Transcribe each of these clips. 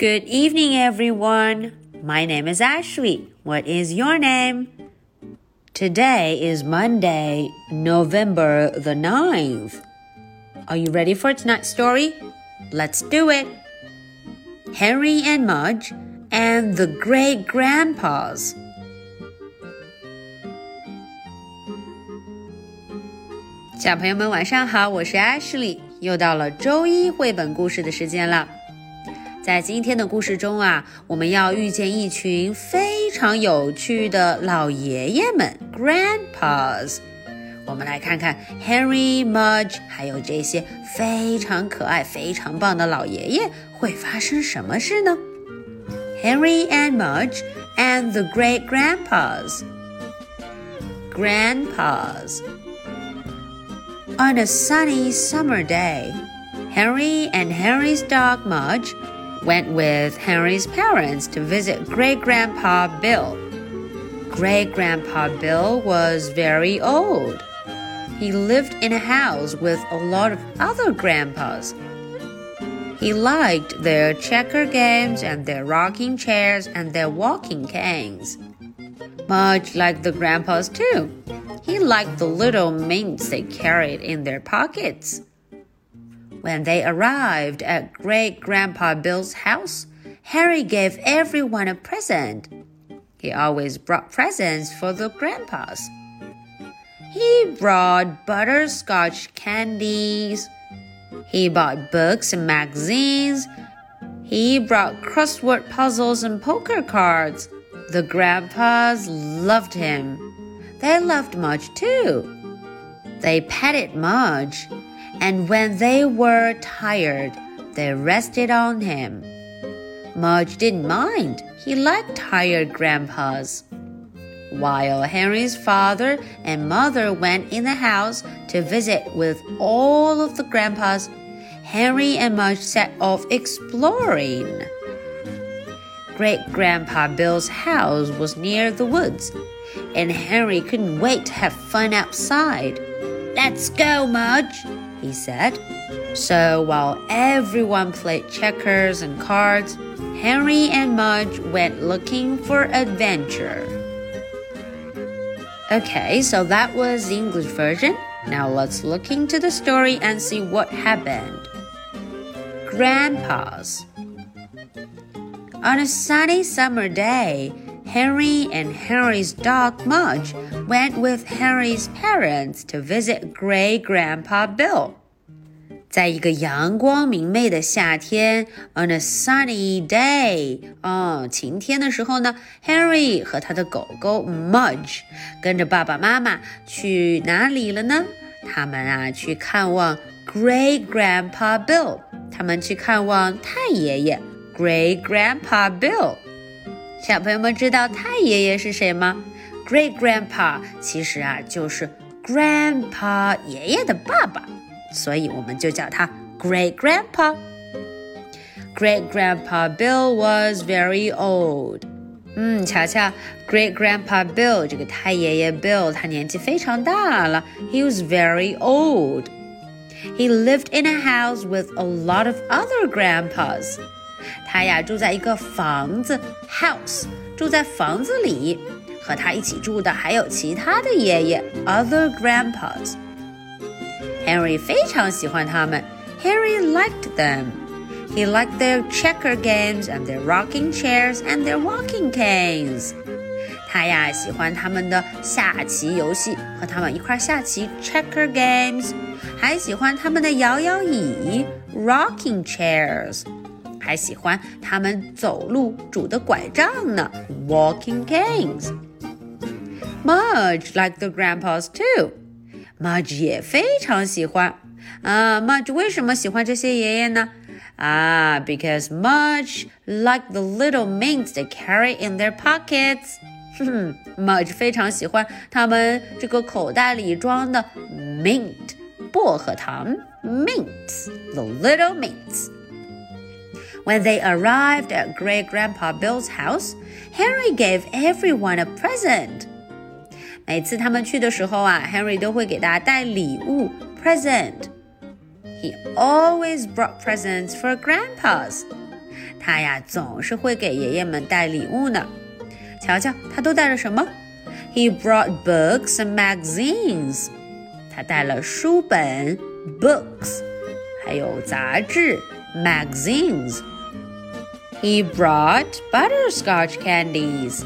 Good evening, everyone. My name is Ashley. What is your name? Today is Monday, November the 9th. Are you ready for tonight's story? Let's do it. Henry and Mudge and the Great Grandpas. 小朋友们晚上好，我是 Ashley，又到了周一绘本故事的时间了。 在今天的故事中啊，我们要遇见一群非常有趣的老爷爷们 （grandpas）。我们来看看 Henry、Mudge 还有这些非常可爱、非常棒的老爷爷会发生什么事呢？Henry and Mudge and the Great Grandpas. Grandpas. On a sunny summer day, Henry and Henry's dog Mudge went with Henry's parents to visit great grandpa Bill. Great grandpa Bill was very old. He lived in a house with a lot of other grandpas. He liked their checker games and their rocking chairs and their walking canes. Mudge like the grandpas, too. He liked the little mints they carried in their pockets. When they arrived at Great Grandpa Bill's house, Harry gave everyone a present. He always brought presents for the grandpas. He brought butterscotch candies. He bought books and magazines. He brought crossword puzzles and poker cards. The grandpas loved him. They loved Mudge too. They petted Mudge and when they were tired, they rested on him. Mudge didn't mind. He liked tired grandpas. While Henry's father and mother went in the house to visit with all of the grandpas, Henry and Mudge set off exploring. Great Grandpa Bill's house was near the woods, and Henry couldn't wait to have fun outside. Let's go, Mudge, he said. So while everyone played checkers and cards, Henry and Mudge went looking for adventure. Okay, so that was the English version. Now let's look into the story and see what happened. Grandpas. On a sunny summer day, Henry and Henry's dog Mudge went with Henry's parents to visit Great Grandpa Bill. 在一个阳光明媚的夏天，on a sunny day，哦，晴天的时候呢，Henry 和他的狗狗 Mudge 跟着爸爸妈妈去哪里了呢？他们啊去看望 Great Grandpa Bill，他们去看望太爷爷 Great Grandpa Bill。 小朋友们知道太爷爷是谁吗？Great Grandpa 其实啊就是 Grandpa 爷爷的爸爸，所以我们就叫他 Great Grandpa。Great Grandpa Bill was very old。嗯，瞧瞧，Great Grandpa Bill 这个太爷爷 Bill 他年纪非常大了，He was very old。He lived in a house with a lot of other grandpas。 他呀住在一个房子 house，住在房子里，和他一起住的还有其他的爷爷 other grandpas。Henry 非常喜欢他们，Henry liked them。He liked their checker games and their rocking chairs and their walking canes。他呀喜欢他们的下棋游戏，和他们一块下棋 checker games，还喜欢他们的摇摇椅 rocking chairs。 还喜欢他们走路拄的拐杖呢，walking canes。Mudge liked the grandpas too。Mudge 也非常喜欢啊。Mudge 为什么喜欢这些爷爷呢？啊，because Mudge liked the little mints they carry in their pockets。哼，Mudge 非常喜欢他们这个口袋里装的 mint 薄荷糖，mints，the little mints。 When they arrived at Great Grandpa Bill's house, Henry gave everyone a present. 每次他们去的时候啊，Henry 都会给大家带礼物 present. He always brought presents for grandpas. 他呀总是会给爷爷们带礼物呢。瞧瞧，他都带了什么？He brought books and magazines。他带了书本 books，还有杂志 magazines。 He brought butterscotch candies。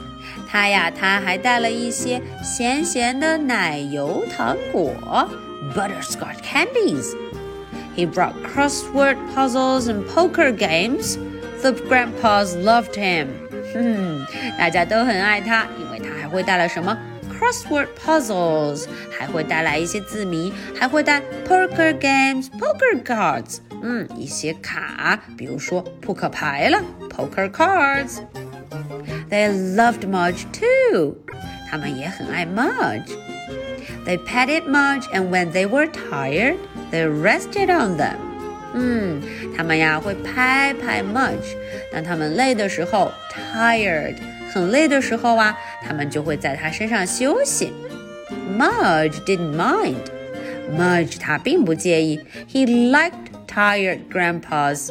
他呀，他还带了一些咸咸的奶油糖果 butterscotch candies。He brought crossword puzzles and poker games. The grandpas loved him. 嗯，大家都很爱他，因为他还会带来什么 crossword puzzles，还会带来一些字谜，还会带 poker games poker cards， 嗯，一些卡，比如说扑克牌了 poker cards。They loved Mudge too，他们也很爱 Mudge。They petted Mudge and when they were tired, they rested on them. 嗯，他们呀会拍拍 Mudge，当他们累的时候，tired，很累的时候啊，他们就会在他身上休息。Mudge didn't mind. Mudge 他并不介意，he liked tired grandpas.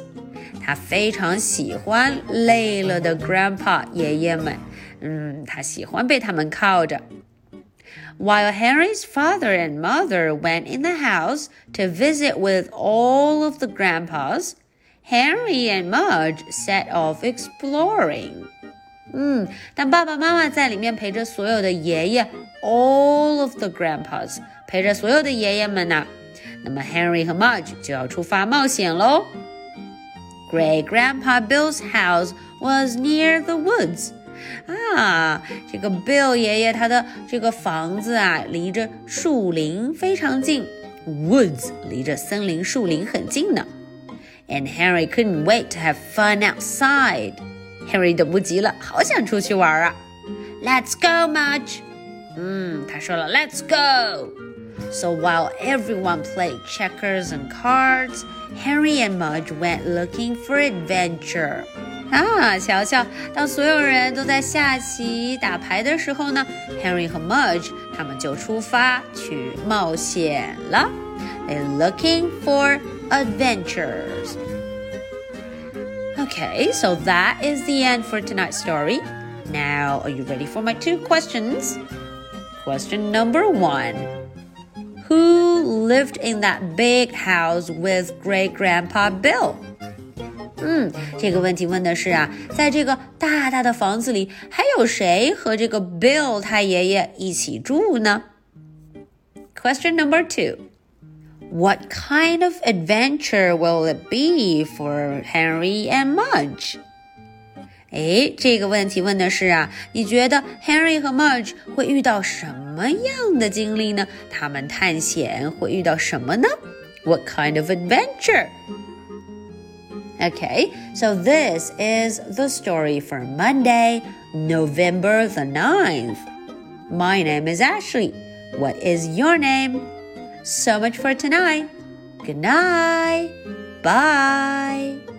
他非常喜欢累了的 grandpa 爷爷们，嗯，他喜欢被他们靠着。while Henry's father and mother went in the house to visit with all of the grandpas, Henry and Mudge set off exploring. 嗯，当爸爸妈妈在里面陪着所有的爷爷，all of the grandpas，陪着所有的爷爷们呢， 那么 Henry 和 Mudge 就要出发冒险喽。Great Grandpa Bill's house was near the woods. 啊，这个 Bill 爷爷他的这个房子啊，离着树林非常近，woods 离着森林树林很近呢。And Henry couldn't wait to have fun outside. Henry 等不及了，好想出去玩啊！Let's go, Mudge. 嗯，他说了，Let's go. So while everyone played checkers and cards, Henry and Mudge went looking for adventure. 啊，瞧瞧，当所有人都在下棋、打牌的时候呢，Henry 和 Mudge 他们就出发去冒险了。They're looking for adventures. Okay, so that is the end for tonight's story. Now, are you ready for my two questions? Question number one Who lived in that big house with great grandpa Bill? 嗯，这个问题问的是啊，在这个大大的房子里，还有谁和这个 Bill 他爷爷一起住呢？Question number two. What kind of adventure will it be for Henry and Mudge? 哎，这个问题问的是啊，你觉得 Harry 和 Mudge 会遇到什么样的经历呢？他们探险会遇到什么呢？What kind of adventure? Okay, so this is the story for Monday, November the 9th. My name is Ashley. What is your name? So much for tonight. Good night. Bye.